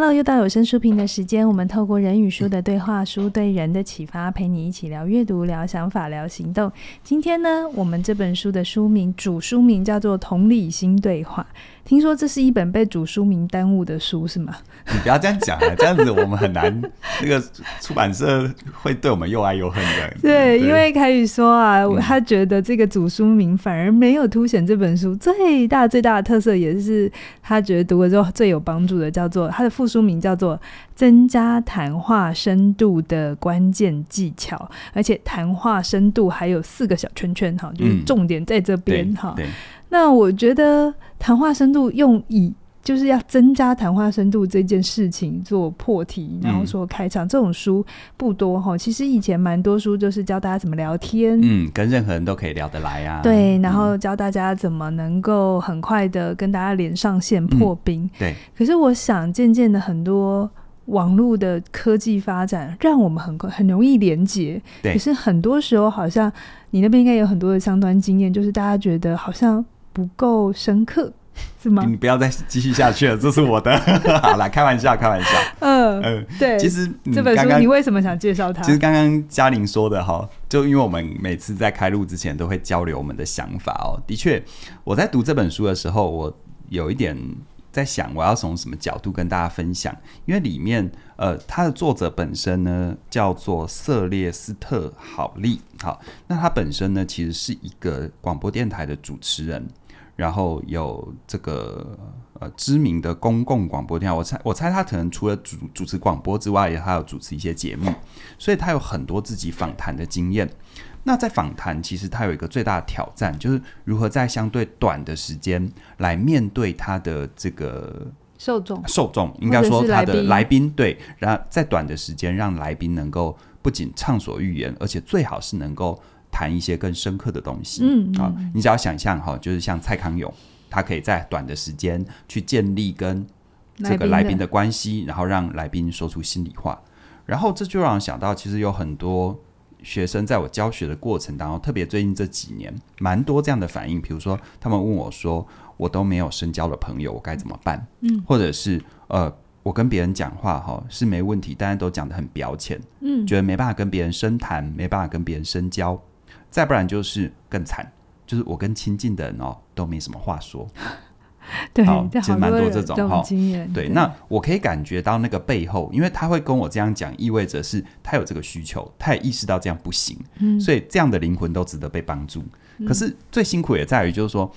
Hello，又到有声书评的时间。我们透过人与书的对话，书对人的启发，陪你一起聊阅读、聊想法、聊行动。今天呢，我们这本书的书名主书名叫做《同理心对话》。听说这是一本被主书名耽误的书，是吗？你不要这样讲啊，这样子我们很难。那个出版社会对我们又爱又恨的。对，因为凯宇说啊，他觉得这个主书名反而没有凸显这本书最大最大的特色，也是他觉得读了之后最有帮助的，叫做他的副书名叫做“增加谈话深度的关键技巧”，而且谈话深度还有四个小圈圈，哈，就是重点在这边哈。对。那我觉得谈话深度用以就是要增加谈话深度这件事情做破题，然后说开场，这种书不多哈。其实以前蛮多书就是教大家怎么聊天，嗯，跟任何人都可以聊得来啊。对，然后教大家怎么能够很快的跟大家连上线破冰。嗯、对。可是我想渐渐的很多网络的科技发展，让我们很快很容易连接。对。可是很多时候好像你那边应该有很多的相关经验，就是大家觉得好像。不够深刻，是吗？你不要再继续下去了，这是我的。好啦，开玩笑，开玩笑。嗯嗯，对。其实这本书你为什么想介绍它？其实刚刚嘉玲说的哈，就因为我们每次在开录之前都会交流我们的想法哦。的确，我在读这本书的时候，我有一点在想，我要从什么角度跟大家分享？因为里面呃，它的作者本身呢叫做瑟列斯特·好利。好，那他本身呢其实是一个广播电台的主持人。然后有这个呃知名的公共广播电台，我猜我猜他可能除了主主持广播之外，也还有主持一些节目，所以他有很多自己访谈的经验。那在访谈，其实他有一个最大的挑战，就是如何在相对短的时间来面对他的这个受众，受众应该说他的来宾，对，然后在短的时间让来宾能够不仅畅所欲言，而且最好是能够。谈一些更深刻的东西，嗯，嗯，啊，你只要想象哈，就是像蔡康永，他可以在短的时间去建立跟这个来宾的关系，然后让来宾说出心里话，然后这就让我想到，其实有很多学生在我教学的过程当中，特别最近这几年，蛮多这样的反应，比如说他们问我说，我都没有深交的朋友，我该怎么办？嗯，或者是呃，我跟别人讲话哈是没问题，但是都讲的很表浅，嗯，觉得没办法跟别人深谈，没办法跟别人深交。再不然就是更惨，就是我跟亲近的人哦都没什么话说。对，好其实蛮多这种哈。对，对，那我可以感觉到那个背后，因为他会跟我这样讲，意味着是他有这个需求，他也意识到这样不行，嗯，所以这样的灵魂都值得被帮助。嗯，可是最辛苦也在于，就是说。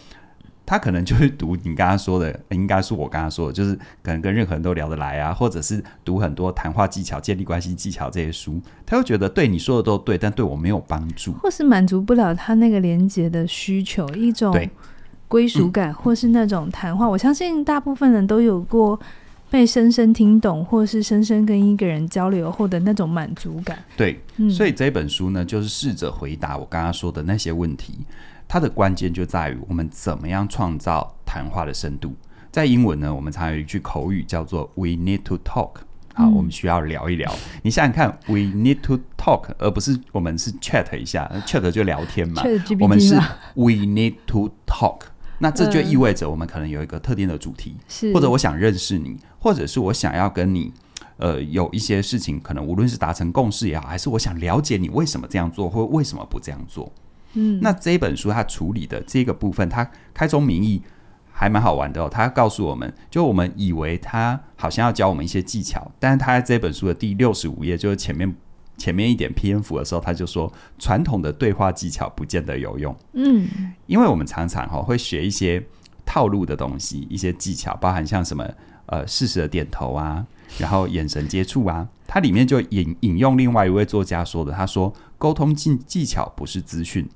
他可能就会读你刚刚说的，应该是我刚刚说的，就是可能跟任何人都聊得来啊，或者是读很多谈话技巧、建立关系技巧这些书，他会觉得对你说的都对，但对我没有帮助，或是满足不了他那个连接的需求，一种归属感，或是那种谈话。嗯、我相信大部分人都有过被深深听懂，或是深深跟一个人交流后的那种满足感。对，嗯、所以这本书呢，就是试着回答我刚刚说的那些问题。它的关键就在于我们怎么样创造谈话的深度。在英文呢，我们常有一句口语叫做 “We need to talk”。好，我们需要聊一聊。嗯、你想想看，“We need to talk”，而不是我们是 chat 一下，chat 就聊天嘛。我们是 “We need to talk”。那这就意味着我们可能有一个特定的主题，嗯、或者我想认识你，或者是我想要跟你呃有一些事情，可能无论是达成共识也好，还是我想了解你为什么这样做，或为什么不这样做。嗯，那这一本书它处理的这个部分，它开宗明义还蛮好玩的哦。它告诉我们，就我们以为它好像要教我们一些技巧，但是它在这本书的第六十五页，就是前面前面一点篇幅的时候，他就说传统的对话技巧不见得有用。嗯，因为我们常常哈会学一些套路的东西，一些技巧，包含像什么呃适时的点头啊，然后眼神接触啊，它里面就引引用另外一位作家说的，他说沟通技技巧不是资讯。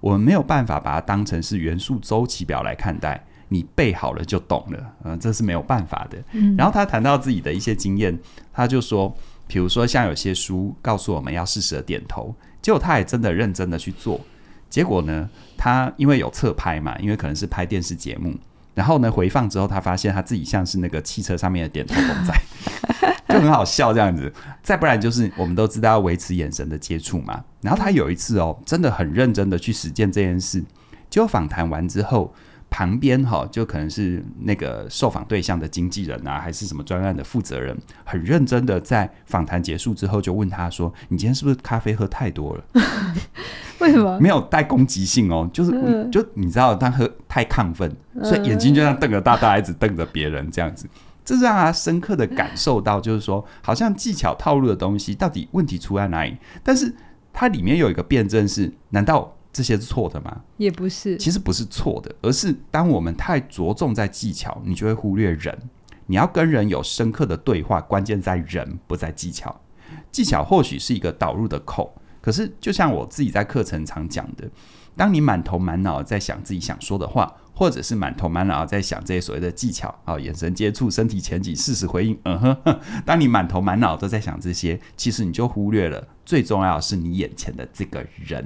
我们没有办法把它当成是元素周期表来看待，你背好了就懂了，嗯、呃，这是没有办法的。嗯、然后他谈到自己的一些经验，他就说，比如说像有些书告诉我们要适时的点头，结果他也真的认真的去做，结果呢，他因为有侧拍嘛，因为可能是拍电视节目，然后呢回放之后，他发现他自己像是那个汽车上面的点头公仔。就很好笑这样子，再不然就是我们都知道要维持眼神的接触嘛。然后他有一次哦，真的很认真的去实践这件事。结果访谈完之后，旁边哈，就可能是那个受访对象的经纪人啊，还是什么专案的负责人，很认真的在访谈结束之后就问他说：“你今天是不是咖啡喝太多了？” 为什么？没有带攻击性哦，就是、嗯、就你知道他喝太亢奋，所以眼睛就像瞪着大大，一直瞪着别人这样子，这让他深刻的感受到，就是说好像技巧套路的东西到底问题出在哪里？但是它里面有一个辩证是，难道？这些是错的吗？也不是，其实不是错的，而是当我们太着重在技巧，你就会忽略人。你要跟人有深刻的对话，关键在人，不在技巧。技巧或许是一个导入的口，可是就像我自己在课程常讲的，当你满头满脑在想自己想说的话，或者是满头满脑在想这些所谓的技巧啊，眼神接触、身体前倾、适时回应，嗯哼，当你满头满脑都在想这些，其实你就忽略了最重要的是你眼前的这个人，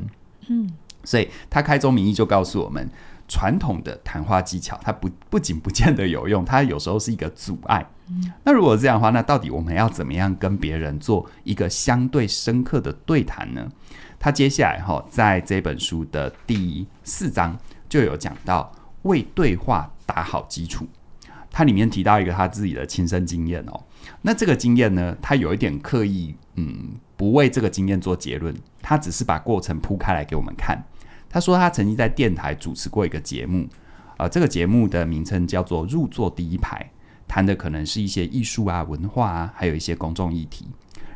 嗯。所以他开宗明义就告诉我们，传统的谈话技巧，它不不仅不见得有用，它有时候是一个阻碍。那如果这样的话，那到底我们要怎么样跟别人做一个相对深刻的对谈呢？他接下来哈，在这本书的第四章就有讲到为对话打好基础。他里面提到一个他自己的亲身经验哦。那这个经验呢，他有一点刻意，嗯，不为这个经验做结论，他只是把过程铺开来给我们看。他说，他曾经在电台主持过一个节目，啊、呃，这个节目的名称叫做《入座第一排》，谈的可能是一些艺术啊、文化啊，还有一些公众议题。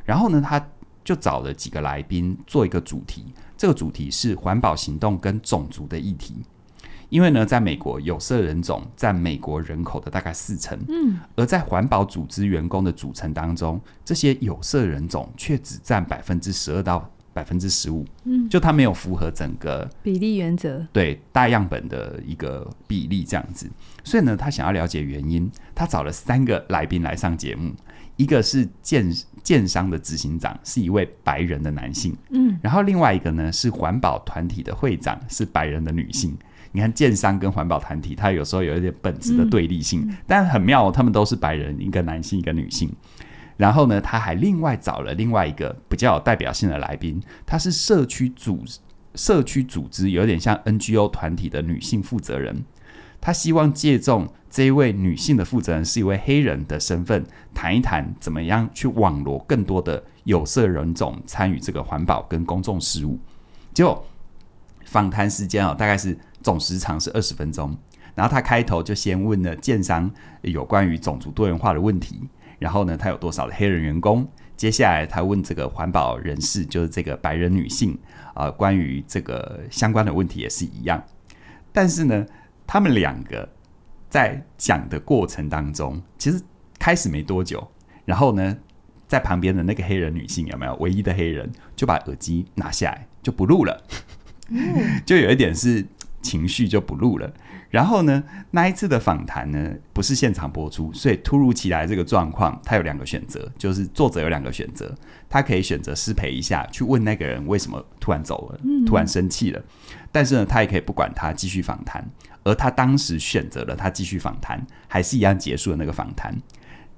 然后呢，他就找了几个来宾做一个主题，这个主题是环保行动跟种族的议题。因为呢，在美国，有色人种占美国人口的大概四成，嗯，而在环保组织员工的组成当中，这些有色人种却只占百分之十二到。百分之十五，嗯，就他没有符合整个比例原则，对大样本的一个比例这样子，所以呢，他想要了解原因，他找了三个来宾来上节目，一个是建建商的执行长，是一位白人的男性，嗯，然后另外一个呢是环保团体的会长，是白人的女性。你看建商跟环保团体，他有时候有一点本质的对立性，嗯，但很妙哦，他们都是白人，一个男性，一个女性。然后呢，他还另外找了另外一个比较有代表性的来宾，他是社区组社区组织有点像 NGO 团体的女性负责人。他希望借重这一位女性的负责人是一位黑人的身份，谈一谈怎么样去网罗更多的有色人种参与这个环保跟公众事务。结果访谈时间哦，大概是总时长是二十分钟。然后他开头就先问了建商有关于种族多元化的问题。然后呢，他有多少的黑人员工？接下来他问这个环保人士，就是这个白人女性啊、呃，关于这个相关的问题也是一样。但是呢，他们两个在讲的过程当中，其实开始没多久，然后呢，在旁边的那个黑人女性有没有？唯一的黑人就把耳机拿下来就不录了，就有一点是情绪就不录了。然后呢，那一次的访谈呢，不是现场播出，所以突如其来这个状况，他有两个选择，就是作者有两个选择，他可以选择失陪一下，去问那个人为什么突然走了，突然生气了，但是呢，他也可以不管他，继续访谈，而他当时选择了他继续访谈，还是一样结束了那个访谈。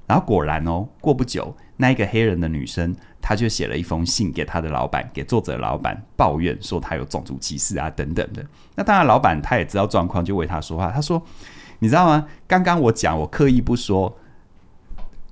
然后果然哦，过不久，那一个黑人的女生，她就写了一封信给她的老板，给作者老板抱怨说她有种族歧视啊等等的。那当然，老板他也知道状况，就为她说话。他说：“你知道吗？刚刚我讲，我刻意不说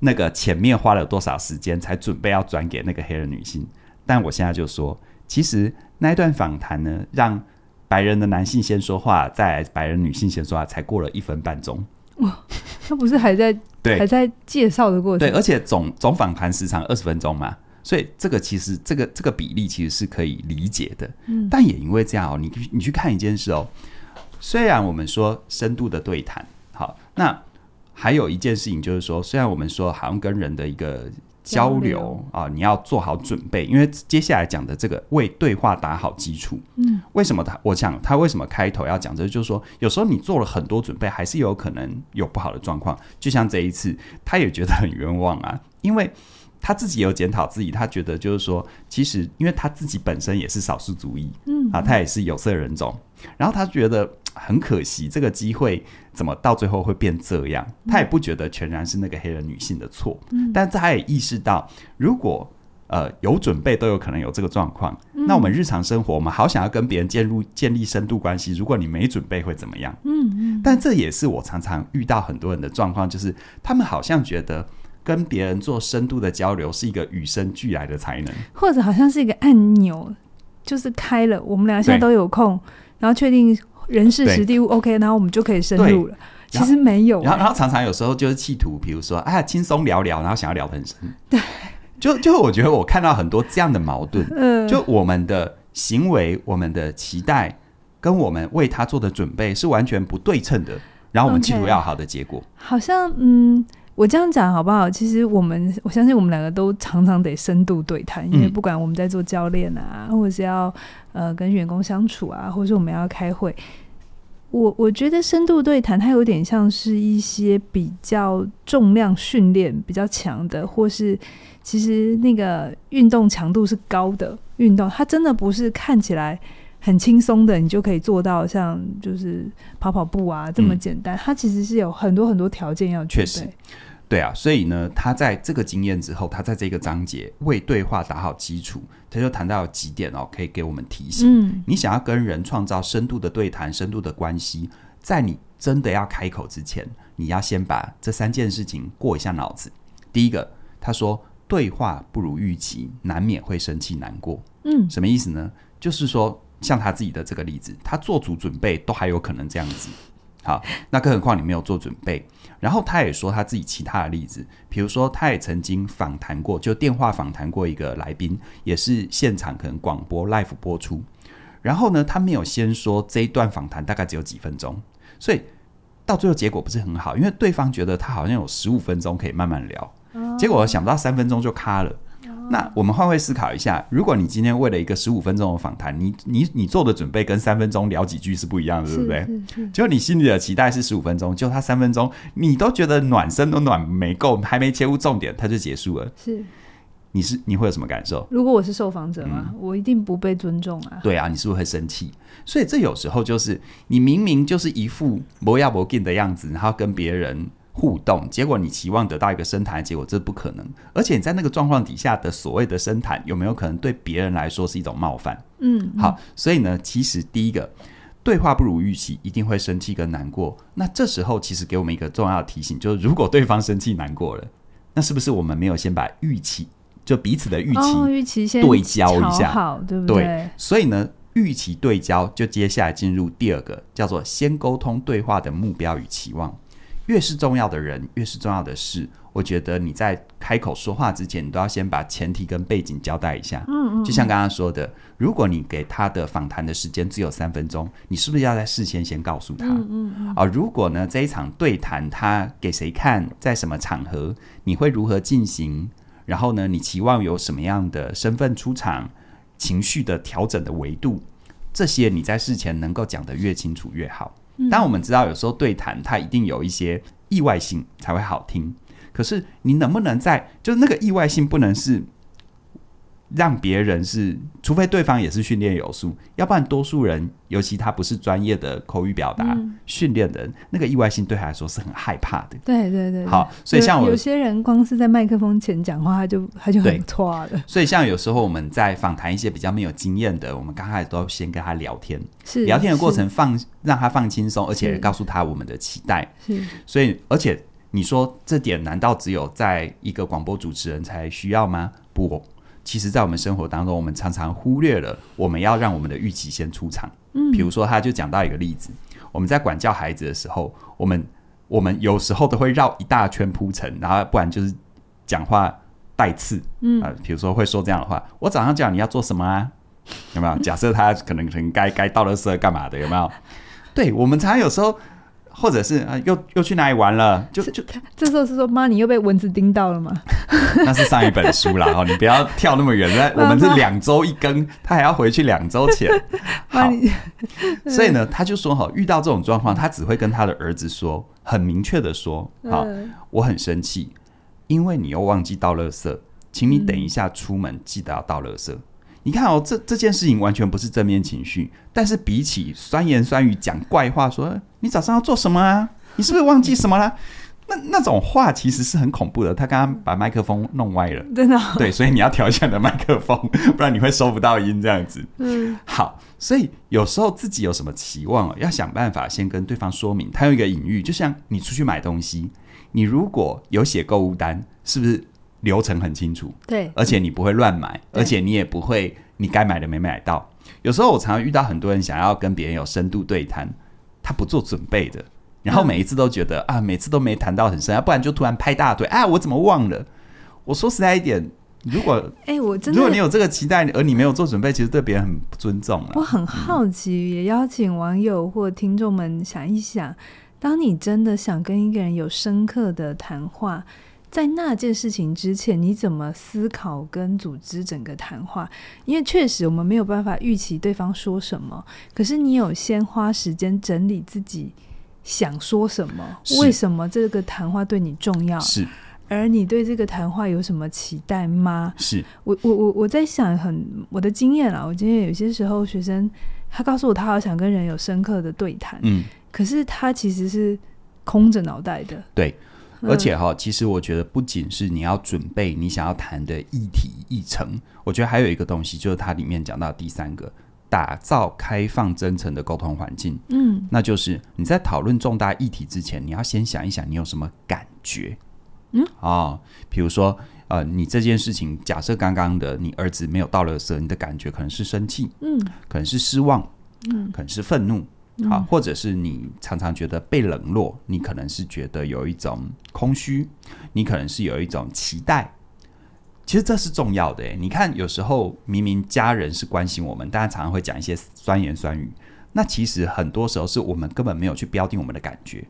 那个前面花了多少时间才准备要转给那个黑人女性，但我现在就说，其实那一段访谈呢，让白人的男性先说话，再白人女性先说话，才过了一分半钟。哇，他不是还在？”对，还在介绍的过程。对，而且总总访谈时长二十分钟嘛，所以这个其实这个这个比例其实是可以理解的。嗯，但也因为这样哦，你你去看一件事哦，虽然我们说深度的对谈，好，那还有一件事情就是说，虽然我们说好像跟人的一个。交流啊，你要做好准备，因为接下来讲的这个为对话打好基础。嗯，为什么他？我想他为什么开头要讲这个？就是说，有时候你做了很多准备，还是有可能有不好的状况。就像这一次，他也觉得很冤枉啊，因为他自己有检讨自己，他觉得就是说，其实因为他自己本身也是少数族裔，嗯啊，他也是有色人种，然后他觉得。很可惜，这个机会怎么到最后会变这样？他也不觉得全然是那个黑人女性的错，嗯，但他也意识到，如果呃有准备都有可能有这个状况。嗯、那我们日常生活，我们好想要跟别人建立建立深度关系，如果你没准备会怎么样？嗯嗯。但这也是我常常遇到很多人的状况，就是他们好像觉得跟别人做深度的交流是一个与生俱来的才能，或者好像是一个按钮，就是开了，我们俩现在都有空，然后确定人事实地物 OK，然后我们就可以深入了。其实没有、欸然，然后然后常常有时候就是企图，比如说哎，轻松聊聊，然后想要聊得很深。对，就就我觉得我看到很多这样的矛盾。嗯，就我们的行为、我们的期待跟我们为他做的准备是完全不对称的。然后我们企图要好的结果。好像嗯，我这样讲好不好？其实我们我相信我们两个都常常得深度对谈，因为不管我们在做教练啊，或者是要呃跟员工相处啊，或者是我们要开会。我我觉得深度对谈，它有点像是一些比较重量训练比较强的，或是其实那个运动强度是高的运动，它真的不是看起来很轻松的，你就可以做到像就是跑跑步啊这么简单。嗯、它其实是有很多很多条件要具备。对啊，所以呢，他在这个经验之后，他在这个章节为对话打好基础，他就谈到有几点哦，可以给我们提醒。嗯，你想要跟人创造深度的对谈、深度的关系，在你真的要开口之前，你要先把这三件事情过一下脑子。第一个，他说对话不如预期，难免会生气难过。嗯，什么意思呢？就是说，像他自己的这个例子，他做足准备都还有可能这样子。好，那更何况你没有做准备。然后他也说他自己其他的例子，比如说他也曾经访谈过，就电话访谈过一个来宾，也是现场可能广播 live 播出。然后呢，他没有先说这一段访谈大概只有几分钟，所以到最后结果不是很好，因为对方觉得他好像有十五分钟可以慢慢聊，结果想不到三分钟就卡了。那我们换位思考一下，如果你今天为了一个十五分钟的访谈，你你你做的准备跟三分钟聊几句是不一样的，对不对？就你心里的期待是十五分钟，就他三分钟，你都觉得暖身都暖没够，还没切入重点，他就结束了。是，你是你会有什么感受？如果我是受访者嘛，嗯，我一定不被尊重啊。对啊，你是不是会生气？所以这有时候就是你明明就是一副不要不进的样子，然后跟别人。互动，结果你期望得到一个深谈结果，这不可能。而且你在那个状况底下的所谓的深谈，有没有可能对别人来说是一种冒犯？嗯，嗯，好，所以呢，其实第一个对话不如预期，一定会生气跟难过。那这时候其实给我们一个重要的提醒，就是如果对方生气难过了，那是不是我们没有先把预期，就彼此的预期，预期先对焦一下，好，对不对？对，所以呢，预期对焦，就接下来进入第二个，叫做先沟通对话的目标与期望。越是重要的人，越是重要的事，我觉得你在开口说话之前，你都要先把前提跟背景交代一下。嗯嗯。就像刚刚说的，如果你给他的访谈的时间只有三分钟，你是不是要在事先先告诉他？嗯嗯嗯。啊，如果呢这一场对谈他给谁看，在什么场合，你会如何进行？然后呢，你期望有什么样的身份出场，情绪的调整的维度，这些你在事前能够讲得越清楚越好。当我们知道，有时候对谈它一定有一些意外性才会好听。可是你能不能在，就是那个意外性不能是。让别人是，除非对方也是训练有素，要不然多数人，尤其他不是专业的口语表达训练的人，那个意外性对他来说是很害怕的。对对对，好，所以像我有，有些人光是在麦克风前讲话，他就他就很错的。所以像有时候我们在访谈一些比较没有经验的，我们刚开始都要先跟他聊天，是聊天的过程放让他放轻松，而且告诉他我们的期待。是，所以而且你说这点难道只有在一个广播主持人才需要吗？不。其实，在我们生活当中，我们常常忽略了我们要让我们的预期先出场。嗯，比如说，他就讲到一个例子：我们在管教孩子的时候，我们我们有时候都会绕一大圈铺陈，然后不然就是讲话带刺。嗯啊，比如说会说这样的话：“我早上叫你要做什么啊？有没有？”假设他可能可能该该倒垃圾干嘛的？有没有？对，我们常常有时候。或者是啊，又又去哪里玩了？就就这时候是说，妈，你又被蚊子叮到了吗？那是上一本书啦，哈，你不要跳那么远。那我们是两周一更，他还要回去两周前。好，所以呢，他就说哈，遇到这种状况，他只会跟他的儿子说，很明确的说，好，我很生气，因为你又忘记倒垃圾，请你等一下出门记得要倒垃圾。你看哦，这这件事情完全不是正面情绪，但是比起酸言酸语讲怪话说，说你早上要做什么啊？你是不是忘记什么了？那那种话其实是很恐怖的。他刚刚把麦克风弄歪了，真的。对，所以你要调一下你的麦克风，不然你会收不到音这样子。嗯，好，所以有时候自己有什么期望，要想办法先跟对方说明。他有一个隐喻，就像你出去买东西，你如果有写购物单，是不是流程很清楚？对，而且你不会乱买，而且你也不会你该买的没买到。有时候我常常遇到很多人想要跟别人有深度对谈，他不做准备的。然后每一次都觉得、嗯、啊，每次都没谈到很深，要不然就突然拍大腿，啊，我怎么忘了？我说实在一点，如果哎、欸，我真的，如果你有这个期待，而你没有做准备，其实对别人很不尊重。我很好奇，嗯、也邀请网友或听众们想一想，当你真的想跟一个人有深刻的谈话，在那件事情之前，你怎么思考跟组织整个谈话？因为确实我们没有办法预期对方说什么，可是你有先花时间整理自己。想说什么？为什么这个谈话对你重要？是，而你对这个谈话有什么期待吗？是我我我我在想很，很我的经验啦，我今天有些时候学生他告诉我，他好想跟人有深刻的对谈，嗯，可是他其实是空着脑袋的。对，而且哈，其实我觉得不仅是你要准备你想要谈的议题议程，我觉得还有一个东西，就是它里面讲到第三个。打造开放真诚的沟通环境，嗯，那就是你在讨论重大议题之前，你要先想一想你有什么感觉，嗯，哦，比如说，呃，你这件事情，假设刚刚的你儿子没有倒垃圾，你的感觉可能是生气，嗯，可能是失望，嗯，可能是愤怒，好，或者是你常常觉得被冷落，你可能是觉得有一种空虚，你可能是有一种期待。其实这是重要的诶，你看，有时候明明家人是关心我们，大家常常会讲一些酸言酸语。那其实很多时候是我们根本没有去标定我们的感觉。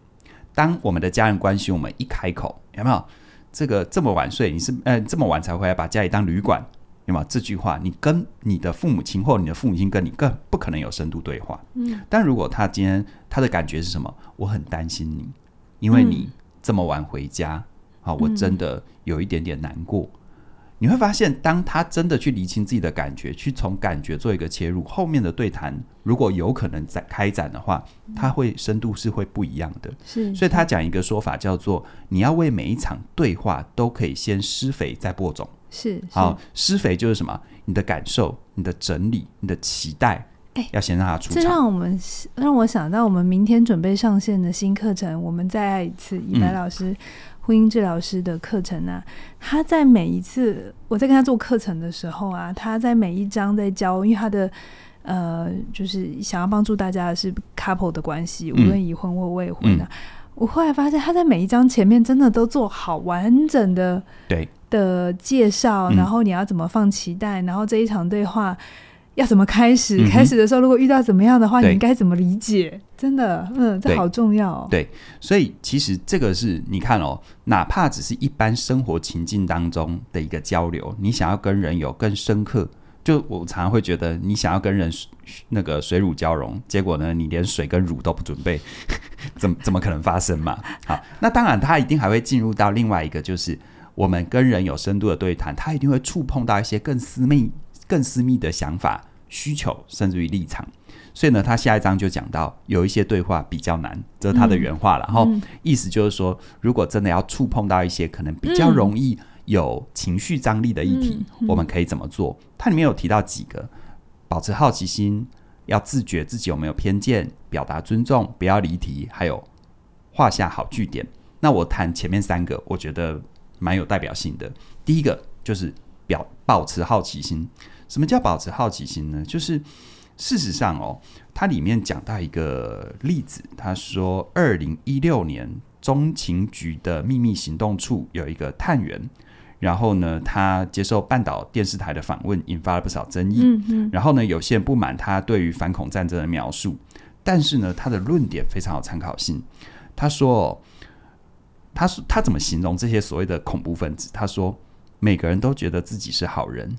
当我们的家人关心我们，一开口，有没有这个这么晚睡？你是呃这么晚才回来，把家里当旅馆？有没有这句话？你跟你的父母亲或你的父母亲跟你更不可能有深度对话。嗯。但如果他今天他的感觉是什么？我很担心你，因为你这么晚回家，啊，我真的有一点点难过。你会发现，当他真的去厘清自己的感觉，去从感觉做一个切入，后面的对谈如果有可能再开展的话，他会深度是会不一样的。是，所以他讲一个说法叫做：你要为每一场对话都可以先施肥再播种。是，好，施肥就是什么？你的感受、你的整理、你的期待，哎，要先让他出场。这让我们让我想到，我们明天准备上线的新课程，我们再爱一次，以白老师。嗯婚姻治疗师的课程啊，他在每一次我在跟他做课程的时候啊，他在每一章在教，因为他的呃，就是想要帮助大家的是 couple 的关系，无论已婚或未婚啊。嗯、我后来发现他在每一章前面真的都做好完整的对的介绍，然后你要怎么放期待，然后这一场对话。要怎么开始？嗯、开始的时候，如果遇到怎么样的话，你应该怎么理解？真的，嗯，这好重要、哦。对，所以其实这个是你看哦，哪怕只是一般生活情境当中的一个交流，你想要跟人有更深刻，就我常常会觉得，你想要跟人那个水乳交融，结果呢，你连水跟乳都不准备，怎么怎么可能发生嘛？好，那当然，他一定还会进入到另外一个，就是我们跟人有深度的对谈，他一定会触碰到一些更私密。更私密的想法、需求，甚至于立场，所以呢，他下一章就讲到有一些对话比较难，这是他的原话了。然后、嗯、意思就是说，如果真的要触碰到一些可能比较容易有情绪张力的议题，嗯、我们可以怎么做？它里面有提到几个：保持好奇心，要自觉自己有没有偏见，表达尊重，不要离题，还有画下好句点。那我谈前面三个，我觉得蛮有代表性的。第一个就是表保持好奇心。什么叫保持好奇心呢？就是事实上哦，它里面讲到一个例子，他说，二零一六年中情局的秘密行动处有一个探员，然后呢，他接受半岛电视台的访问，引发了不少争议。嗯嗯。然后呢，有些人不满他对于反恐战争的描述，但是呢，他的论点非常有参考性。他说，他说他怎么形容这些所谓的恐怖分子？他说，每个人都觉得自己是好人。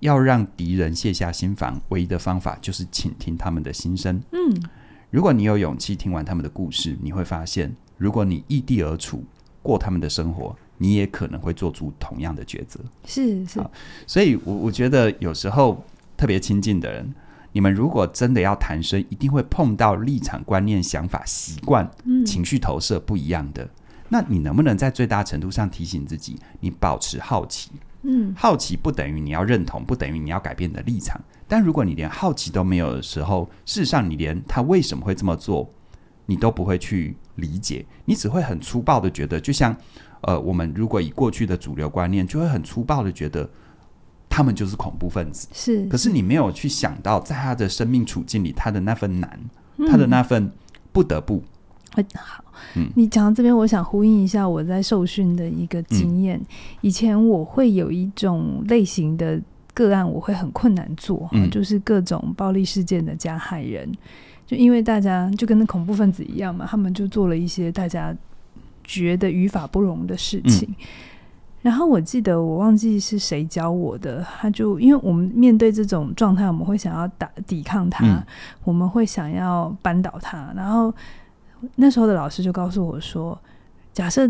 要让敌人卸下心防，唯一的方法就是倾听他们的心声。嗯，如果你有勇气听完他们的故事，你会发现，如果你异地而处，过他们的生活，你也可能会做出同样的抉择。是是，所以我我觉得有时候特别亲近的人，你们如果真的要谈生，一定会碰到立场、观念、想法、习惯、情绪投射不一样的。那你能不能在最大程度上提醒自己，你保持好奇？嗯，好奇不等于你要认同，不等于你要改变你的立场。但如果你连好奇都没有的时候，事实上你连他为什么会这么做，你都不会去理解，你只会很粗暴的觉得，就像呃，我们如果以过去的主流观念，就会很粗暴的觉得他们就是恐怖分子。是，可是你没有去想到，在他的生命处境里，他的那份难，他的那份不得不。嗯、好，嗯，你讲到这边，我想呼应一下我在受训的一个经验。嗯、以前我会有一种类型的个案，我会很困难做，嗯、就是各种暴力事件的加害人。就因为大家就跟那恐怖分子一样嘛，他们就做了一些大家觉得于法不容的事情。嗯、然后我记得我忘记是谁教我的，他就因为我们面对这种状态，我们会想要打抵抗他，嗯、我们会想要扳倒他。然后那时候的老师就告诉我说：“假设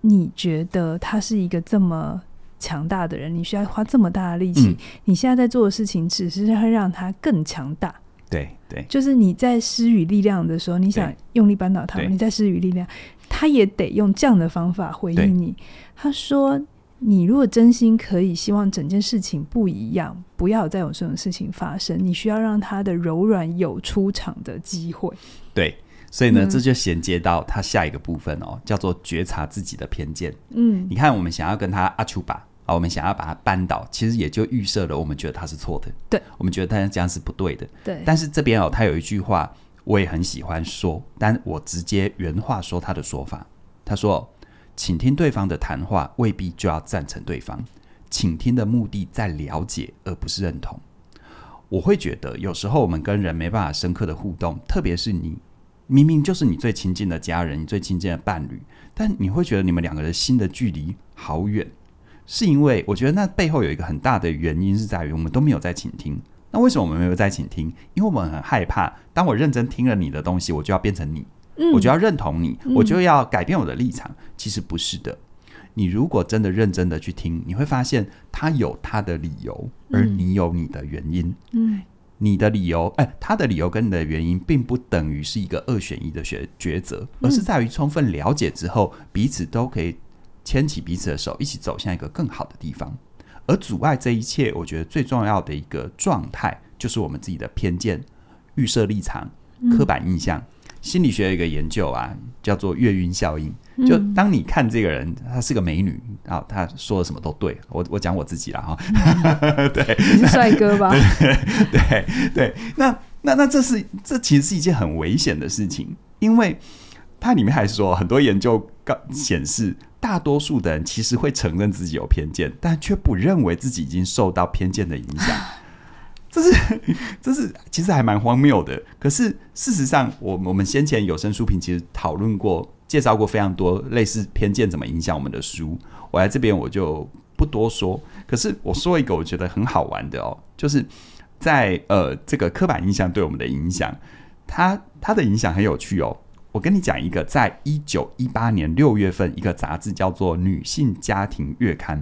你觉得他是一个这么强大的人，你需要花这么大的力气，嗯、你现在在做的事情只是会让他更强大。”对对，就是你在施予力量的时候，你想用力扳倒他，你在施予力量，他也得用这样的方法回应你。他说：“你如果真心可以希望整件事情不一样，不要再有这种事情发生，你需要让他的柔软有出场的机会。”对，所以呢，嗯、这就衔接到他下一个部分哦，叫做觉察自己的偏见。嗯，你看，我们想要跟他阿丘巴。啊，我们想要把他扳倒，其实也就预设了我们觉得他是错的，对，我们觉得他这样是不对的，对。但是这边哦，他有一句话我也很喜欢说，但我直接原话说他的说法。他说：“请听对方的谈话，未必就要赞成对方。请听的目的在了解，而不是认同。”我会觉得有时候我们跟人没办法深刻的互动，特别是你明明就是你最亲近的家人，你最亲近的伴侣，但你会觉得你们两个人心的距离好远。是因为我觉得那背后有一个很大的原因是在于我们都没有在倾听。那为什么我们没有在倾听？因为我们很害怕，当我认真听了你的东西，我就要变成你，嗯、我就要认同你，我就要改变我的立场。嗯、其实不是的。你如果真的认真的去听，你会发现他有他的理由，而你有你的原因。嗯，你的理由，哎，他的理由跟你的原因，并不等于是一个二选一的选抉择，而是在于充分了解之后，彼此都可以。牵起彼此的手，一起走向一个更好的地方。而阻碍这一切，我觉得最重要的一个状态，就是我们自己的偏见、预设立场、刻板印象。嗯、心理学有一个研究啊，叫做月晕效应。就当你看这个人，她是个美女啊，她说的什么都对。我我讲我自己了哈，嗯、对，你是帅哥吧？对对对，那那那这是这其实是一件很危险的事情，因为它里面还说很多研究告显示。大多数的人其实会承认自己有偏见，但却不认为自己已经受到偏见的影响。这是，这是其实还蛮荒谬的。可是事实上，我我们先前有声书评其实讨论过、介绍过非常多类似偏见怎么影响我们的书。我来这边我就不多说。可是我说一个我觉得很好玩的哦，就是在呃这个刻板印象对我们的影响，它它的影响很有趣哦。我跟你讲一个，在一九一八年六月份，一个杂志叫做《女性家庭月刊》。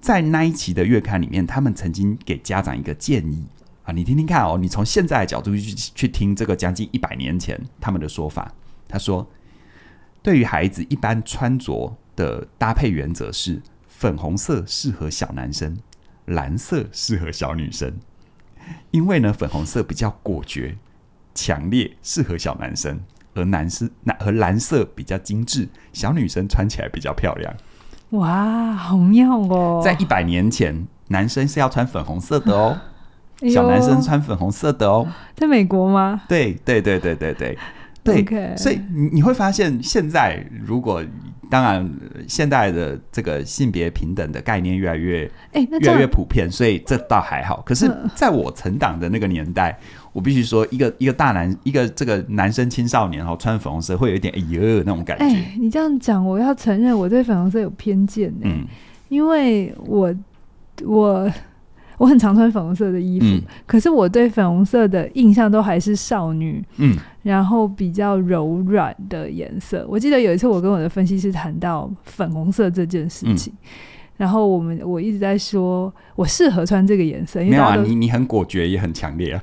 在那一期的月刊里面，他们曾经给家长一个建议啊，你听听看哦，你从现在的角度去去听这个将近一百年前他们的说法。他说，对于孩子一般穿着的搭配原则是：粉红色适合小男生，蓝色适合小女生，因为呢，粉红色比较果决。强烈适合小男生，而男生蓝和蓝色比较精致，小女生穿起来比较漂亮。哇，好妙哦！在一百年前，男生是要穿粉红色的哦，哎、小男生穿粉红色的哦。在美国吗？对对对对对对对。所以你你会发现，现在如果。当然，现代的这个性别平等的概念越来越，欸、越来越普遍，所以这倒还好。可是，在我成长的那个年代，呃、我必须说，一个一个大男，一个这个男生青少年，哈，穿粉红色会有一点哎呦那种感觉。欸、你这样讲，我要承认我对粉红色有偏见呢、欸。嗯，因为我我。我很常穿粉红色的衣服，嗯、可是我对粉红色的印象都还是少女，嗯，然后比较柔软的颜色。我记得有一次我跟我的分析师谈到粉红色这件事情，嗯、然后我们我一直在说，我适合穿这个颜色。因为没有啊，你你很果决，也很强烈啊。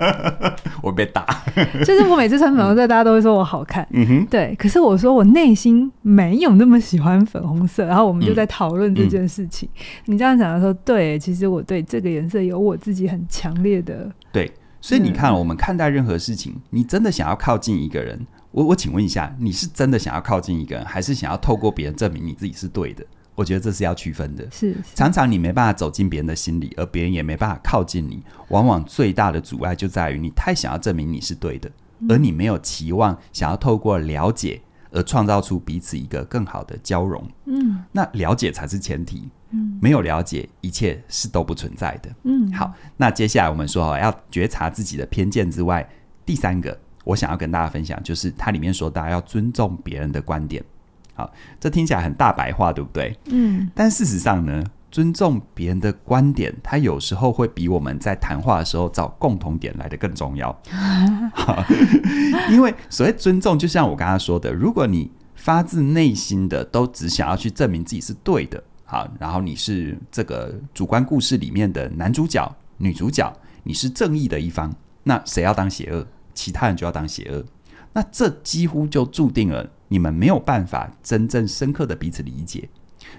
我被打，就是我每次穿粉红色，大家都会说我好看。嗯哼，对。可是我说我内心没有那么喜欢粉红色，然后我们就在讨论这件事情。嗯嗯、你这样讲的时候，对，其实我对这个颜色有我自己很强烈的对。所以你看，我们看待任何事情，嗯、你真的想要靠近一个人，我我请问一下，你是真的想要靠近一个人，还是想要透过别人证明你自己是对的？我觉得这是要区分的。是，是常常你没办法走进别人的心里，而别人也没办法靠近你。往往最大的阻碍就在于你太想要证明你是对的，嗯、而你没有期望想要透过了解而创造出彼此一个更好的交融。嗯，那了解才是前提。嗯，没有了解，一切是都不存在的。嗯，好，那接下来我们说要觉察自己的偏见之外，第三个我想要跟大家分享，就是它里面说大家要尊重别人的观点。好，这听起来很大白话，对不对？嗯。但事实上呢，尊重别人的观点，它有时候会比我们在谈话的时候找共同点来的更重要。好，因为所谓尊重，就像我刚刚说的，如果你发自内心的都只想要去证明自己是对的，好，然后你是这个主观故事里面的男主角、女主角，你是正义的一方，那谁要当邪恶？其他人就要当邪恶。那这几乎就注定了。你们没有办法真正深刻的彼此理解，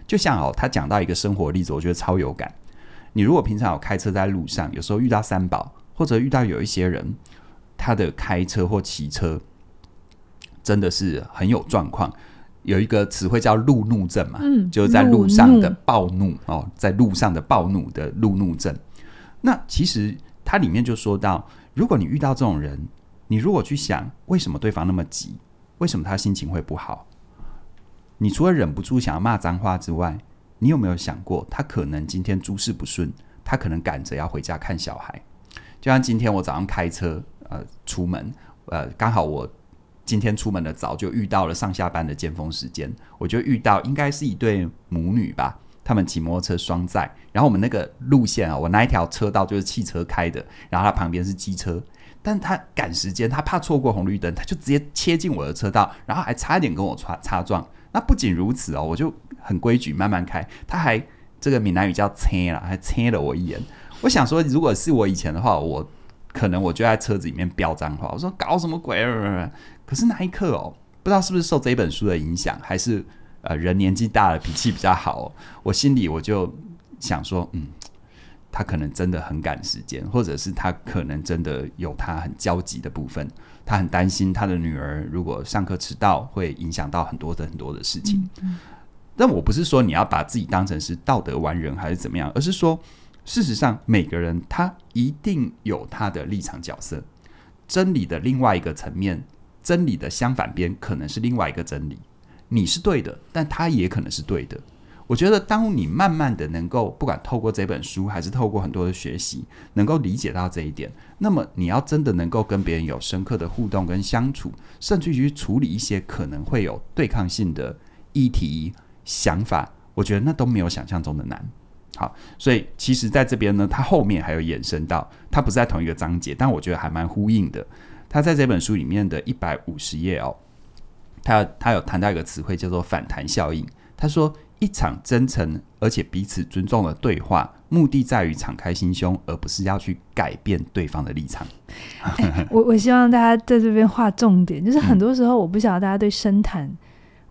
就像哦，他讲到一个生活例子，我觉得超有感。你如果平常有开车在路上，有时候遇到三宝，或者遇到有一些人，他的开车或骑车真的是很有状况，有一个词汇叫路怒症嘛，嗯，就是在路上的暴怒哦，在路上的暴怒的路怒症。那其实它里面就说到，如果你遇到这种人，你如果去想为什么对方那么急。为什么他心情会不好？你除了忍不住想要骂脏话之外，你有没有想过，他可能今天诸事不顺，他可能赶着要回家看小孩。就像今天我早上开车呃出门，呃刚好我今天出门的早，就遇到了上下班的尖峰时间，我就遇到应该是一对母女吧，他们骑摩托车双载，然后我们那个路线啊，我那一条车道就是汽车开的，然后他旁边是机车。但他赶时间，他怕错过红绿灯，他就直接切进我的车道，然后还差一点跟我擦擦撞。那不仅如此哦，我就很规矩慢慢开，他还这个闽南语叫“切”了，还切了我一眼。我想说，如果是我以前的话，我可能我就在车子里面飙脏话，我说搞什么鬼？可是那一刻哦，不知道是不是受这本书的影响，还是呃人年纪大了脾气比较好，我心里我就想说，嗯。他可能真的很赶时间，或者是他可能真的有他很焦急的部分，他很担心他的女儿如果上课迟到，会影响到很多的很多的事情。嗯，但我不是说你要把自己当成是道德完人还是怎么样，而是说，事实上每个人他一定有他的立场角色，真理的另外一个层面，真理的相反边可能是另外一个真理。你是对的，但他也可能是对的。我觉得，当你慢慢的能够不管透过这本书，还是透过很多的学习，能够理解到这一点，那么你要真的能够跟别人有深刻的互动跟相处，甚至于处理一些可能会有对抗性的议题、想法，我觉得那都没有想象中的难。好，所以其实在这边呢，它后面还有衍生到，它不是在同一个章节，但我觉得还蛮呼应的。它在这本书里面的一百五十页哦，它它有谈到一个词汇叫做反弹效应，他说。一场真诚而且彼此尊重的对话，目的在于敞开心胸，而不是要去改变对方的立场。欸、我 我希望大家在这边画重点，就是很多时候我不晓得大家对深谈，嗯、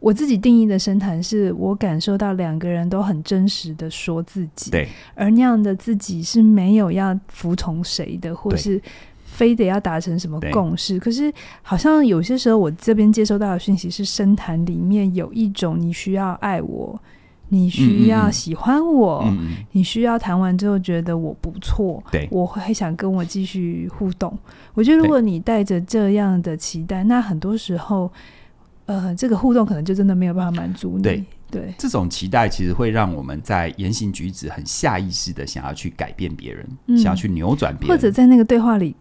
我自己定义的深谈是我感受到两个人都很真实的说自己，对，而那样的自己是没有要服从谁的，或是。非得要达成什么共识？可是好像有些时候，我这边接收到的讯息是，深谈里面有一种你需要爱我，你需要喜欢我，你需要谈完之后觉得我不错，对，我会想跟我继续互动。我觉得如果你带着这样的期待，那很多时候，呃，这个互动可能就真的没有办法满足你。对，对，这种期待其实会让我们在言行举止很下意识的想要去改变别人，嗯，想要去扭转别人，或者在那个对话里。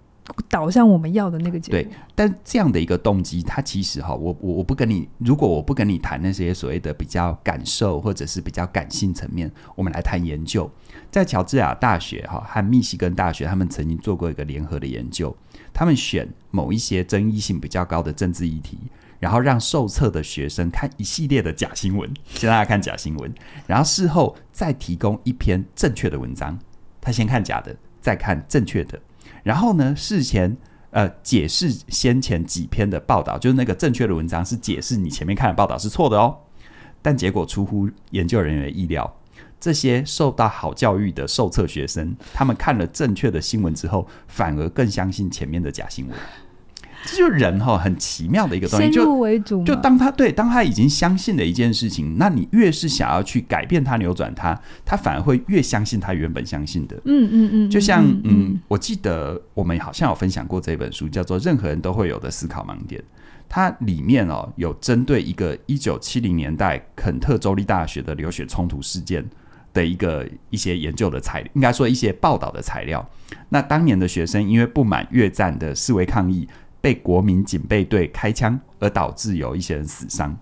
导向我们要的那个结果。对，但这样的一个动机，它其实哈，我我我不跟你，如果我不跟你谈那些所谓的比较感受或者是比较感性层面，我们来谈研究。在乔治亚大学哈和密西根大学，他们曾经做过一个联合的研究，他们选某一些争议性比较高的政治议题，然后让受测的学生看一系列的假新闻，先大家看假新闻，然后事后再提供一篇正确的文章。他先看假的，再看正确的，然后呢，事前呃解释先前几篇的报道，就是那个正确的文章是解释你前面看的报道是错的哦。但结果出乎研究人员的意料，这些受到好教育的受测学生，他们看了正确的新闻之后，反而更相信前面的假新闻。这就是人哈，很奇妙的一个东西。先入为主，就当他对，当他已经相信了一件事情，那你越是想要去改变他、扭转他，他反而会越相信他原本相信的。嗯嗯嗯。就像嗯，嗯，我记得我们好像有分享过这本书，叫做《任何人都会有的思考盲点》。它里面哦，有针对一个一九七零年代肯特州立大学的流血冲突事件的一个一些研究的材料，应该说一些报道的材料。那当年的学生因为不满越战的示威抗议。被国民警备队开枪，而导致有一些人死伤。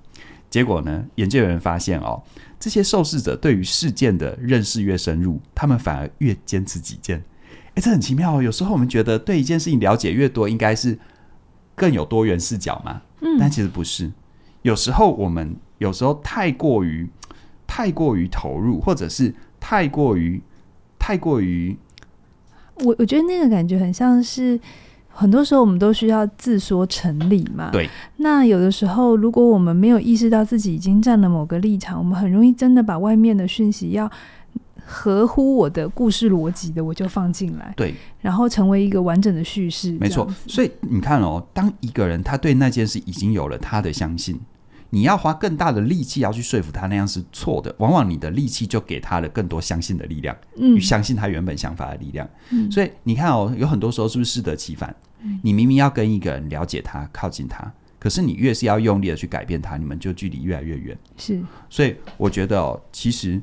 结果呢，研究人员发现哦，这些受试者对于事件的认识越深入，他们反而越坚持己见。诶，这很奇妙哦。有时候我们觉得对一件事情了解越多，应该是更有多元视角嘛。嗯，但其实不是。有时候我们有时候太过于太过于投入，或者是太过于太过于……我我觉得那个感觉很像是。很多时候，我们都需要自说成理嘛。对。那有的时候，如果我们没有意识到自己已经站了某个立场，我们很容易真的把外面的讯息要合乎我的故事逻辑的，我就放进来。对。然后成为一个完整的叙事。没错。所以你看哦，当一个人他对那件事已经有了他的相信。你要花更大的力气要去说服他那样是错的，往往你的力气就给他了更多相信的力量，嗯，与相信他原本想法的力量。嗯，所以你看哦，有很多时候是不是适得其反？嗯，你明明要跟一个人了解他、靠近他，可是你越是要用力的去改变他，你们就距离越来越远。是，所以我觉得哦，其实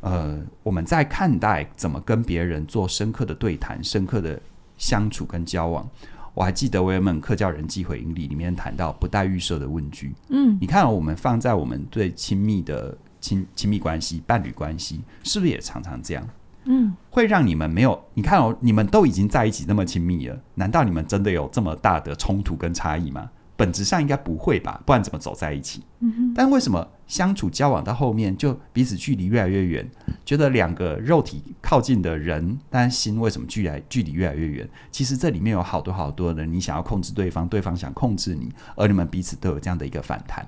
呃，我们在看待怎么跟别人做深刻的对谈、深刻的相处跟交往。我还记得维尔曼克教人际回应力里面谈到不带预设的问句。嗯，你看，我们放在我们最亲密的亲亲密关系、伴侣关系，是不是也常常这样？嗯，会让你们没有？你看哦，你们都已经在一起那么亲密了，难道你们真的有这么大的冲突跟差异吗？本质上应该不会吧，不然怎么走在一起？嗯哼。但为什么相处交往到后面就彼此距离越来越远？觉得两个肉体靠近的人，但心为什么距离距离越来越远？其实这里面有好多好多的，你想要控制对方，对方想控制你，而你们彼此都有这样的一个反弹。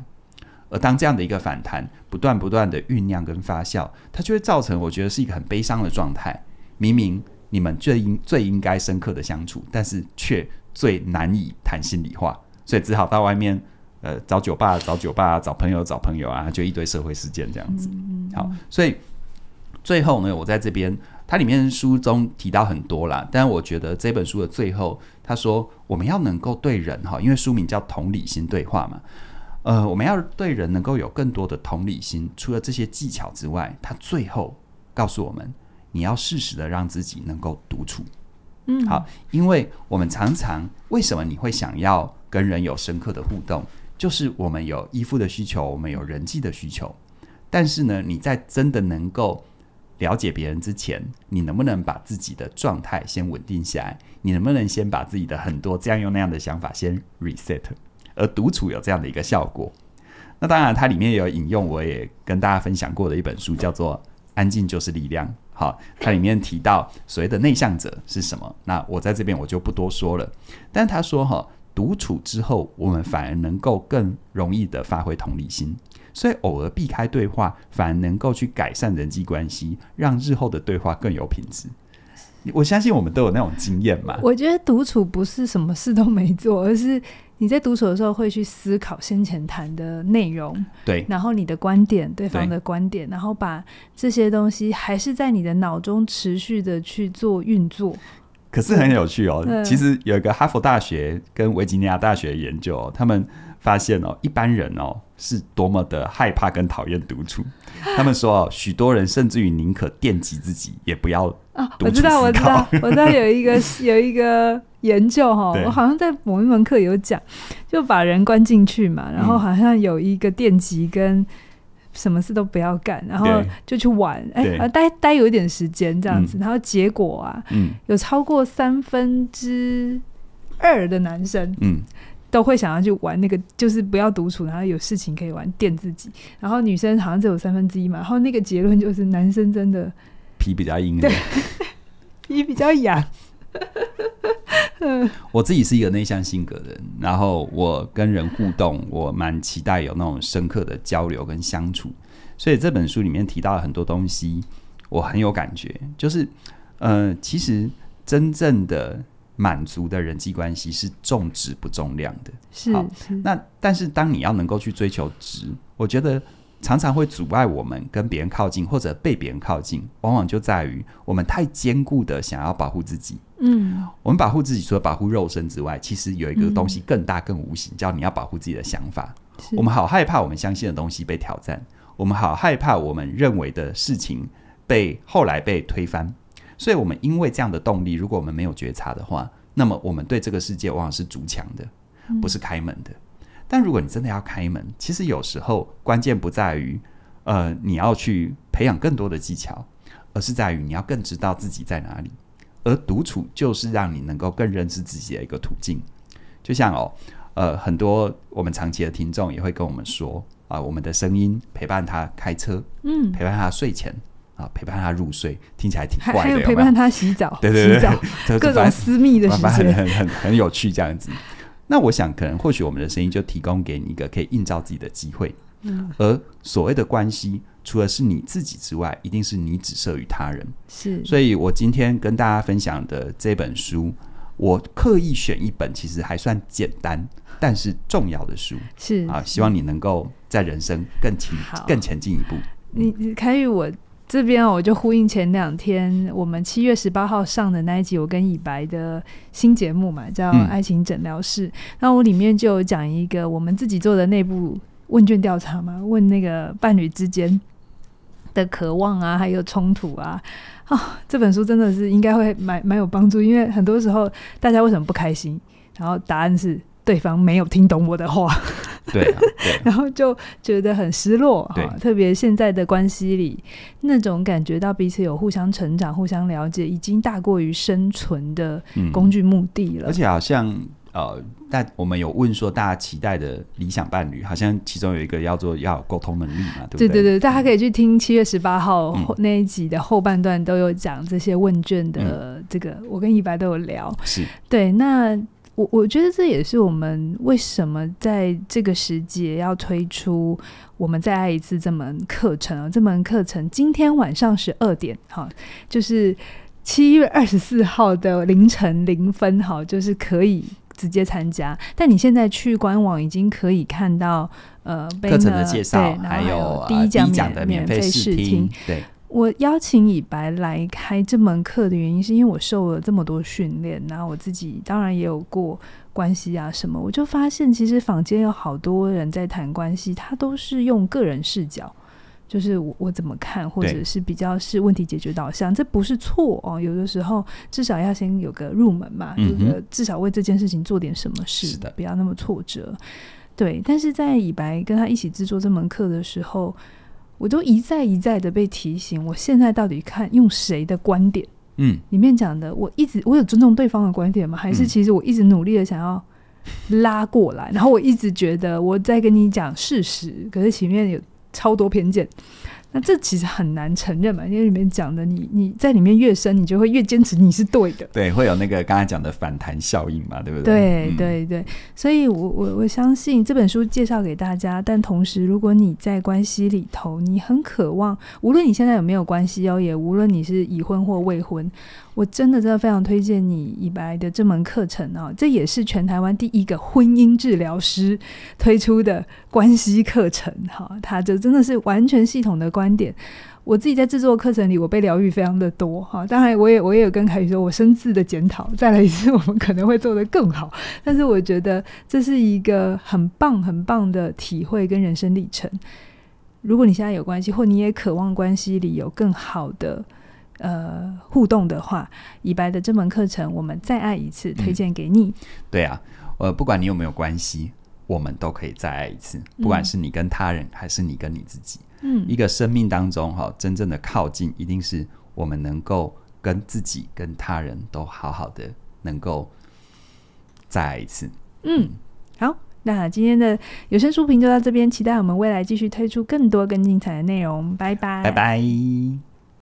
而当这样的一个反弹不断不断的酝酿跟发酵，它就会造成我觉得是一个很悲伤的状态。明明你们最应最应该深刻的相处，但是却最难以谈心里话。所以只好到外面，呃，找酒吧，找酒吧，找朋友，找朋友啊，就一堆社会事件这样子。好，所以最后呢，我在这边，它里面书中提到很多啦，但是我觉得这本书的最后，他说我们要能够对人哈，因为书名叫同理心对话嘛，呃，我们要对人能够有更多的同理心，除了这些技巧之外，他最后告诉我们，你要适时的让自己能够独处。嗯，好，因为我们常常为什么你会想要跟人有深刻的互动，就是我们有依附的需求，我们有人际的需求。但是呢，你在真的能够了解别人之前，你能不能把自己的状态先稳定下来？你能不能先把自己的很多这样用那样的想法先 reset？而独处有这样的一个效果。那当然，它里面也有引用，我也跟大家分享过的一本书，叫做《安静就是力量》。好，它里面提到所谓的内向者是什么？那我在这边我就不多说了。但他说哈，独处之后，我们反而能够更容易的发挥同理心，所以偶尔避开对话，反而能够去改善人际关系，让日后的对话更有品质。我相信我们都有那种经验嘛。我觉得独处不是什么事都没做，而是。你在独处的时候会去思考先前谈的内容，对，然后你的观点，对方的观点，然后把这些东西还是在你的脑中持续的去做运作。可是很有趣哦，其实有一个哈佛大学跟维吉尼亚大学的研究哦，他们发现哦，一般人哦是多么的害怕跟讨厌独处。他们说哦，许多人甚至于宁可惦记自己，也不要啊。我知道，我知道，我知道有一个有一个。研究哈，我好像在某一门课有讲，就把人关进去嘛，然后好像有一个电极跟什么事都不要干，然后就去玩，哎、欸，待待有一点时间这样子，然后结果啊，有超过三分之二的男生，嗯都会想要去玩那个，就是不要独处，然后有事情可以玩，电自己。然后女生好像只有三分之一嘛，然后那个结论就是男生真的皮比较硬，对，皮比较痒。我自己是一个内向性格的人，然后我跟人互动，我蛮期待有那种深刻的交流跟相处。所以这本书里面提到了很多东西，我很有感觉。就是，呃，其实真正的满足的人际关系是重质不重量的。是，好，是。那但是当你要能够去追求值，我觉得常常会阻碍我们跟别人靠近，或者被别人靠近，往往就在于我们太坚固的想要保护自己。嗯，我们保护自己，除了保护肉身之外，其实有一个东西更大、更无形，叫你要保护自己的想法。我们好害怕我们相信的东西被挑战。我们好害怕我们认为的事情被后来被推翻，所以我们因为这样的动力，如果我们没有觉察的话，那么我们对这个世界往往是筑墙的，不是开门的。但如果你真的要开门，其实有时候关键不在于呃你要去培养更多的技巧，而是在于你要更知道自己在哪里。而独处就是让你能够更认识自己的一个途径。就像哦，呃，很多我们长期的听众也会跟我们说。啊，我们的声音陪伴他开车，嗯，陪伴他睡前啊，陪伴他入睡，听起来挺怪的。还有陪伴他洗澡，对对对，洗澡 各种私密的时间，很很很很有趣这样子。那我想，可能或许我们的声音就提供给你一个可以映照自己的机会。嗯，而所谓的关系，除了是你自己之外，一定是你只设于他人。是，所以我今天跟大家分享的这本书，我刻意选一本其实还算简单。但是重要的书是啊，希望你能够在人生更前更前进一步。你凯宇，我这边我就呼应前两天我们七月十八号上的那一集，我跟以白的新节目嘛，叫《爱情诊疗室》。那、嗯、我里面就有讲一个我们自己做的内部问卷调查嘛，问那个伴侣之间的渴望啊，还有冲突啊。啊，这本书真的是应该会蛮蛮有帮助，因为很多时候大家为什么不开心？然后答案是。对方没有听懂我的话，对，啊、对，然后就觉得很失落哈。对，特别现在的关系里，那种感觉到彼此有互相成长、互相了解，已经大过于生存的工具目的了。嗯、而且好像呃，但我们有问说，大家期待的理想伴侣，好像其中有一个要做要有沟通能力嘛，对不对？对对对，大家可以去听七月十八号那一集的后半段，都有讲这些问卷的这个，嗯、我跟一白都有聊。是对那。我我觉得这也是我们为什么在这个时节要推出“我们再爱一次”这门课程啊。这门课程今天晚上十二点，哈，就是七月二十四号的凌晨零分，哈，就是可以直接参加。但你现在去官网已经可以看到，呃，课程的介绍，还有第一讲的免费试听，对。我邀请以白来开这门课的原因，是因为我受了这么多训练，然后我自己当然也有过关系啊什么，我就发现其实坊间有好多人在谈关系，他都是用个人视角，就是我我怎么看，或者是比较是问题解决导向，这不是错哦。有的时候至少要先有个入门嘛，有个至少为这件事情做点什么事，的，不要那么挫折。对，但是在以白跟他一起制作这门课的时候。我都一再一再的被提醒，我现在到底看用谁的观点？嗯，里面讲的，我一直我有尊重对方的观点吗？还是其实我一直努力的想要拉过来？嗯、然后我一直觉得我在跟你讲事实，可是前面有超多偏见。那这其实很难承认嘛，因为里面讲的你，你在里面越深，你就会越坚持你是对的。对，会有那个刚才讲的反弹效应嘛，对不对？对对对，所以我我我相信这本书介绍给大家，但同时，如果你在关系里头，你很渴望，无论你现在有没有关系哦，也无论你是已婚或未婚。我真的真的非常推荐你以白的这门课程啊！这也是全台湾第一个婚姻治疗师推出的关系课程哈，它就真的是完全系统的观点。我自己在制作课程里，我被疗愈非常的多哈。当然，我也我也有跟凯宇说，我深自的检讨，再来一次，我们可能会做得更好。但是我觉得这是一个很棒很棒的体会跟人生历程。如果你现在有关系，或你也渴望关系里有更好的。呃，互动的话，以白的这门课程，我们再爱一次，推荐给你。嗯。对啊，呃，不管你有没有关系，我们都可以再爱一次。不管是你跟他人，还是你跟你自己，嗯，一个生命当中哈，真正的靠近，一定是我们能够跟自己、跟他人都好好的，能够再爱一次。嗯。好，那今天的有声书评就到这边，期待我们未来继续推出更多更精彩的内容。拜拜，拜拜。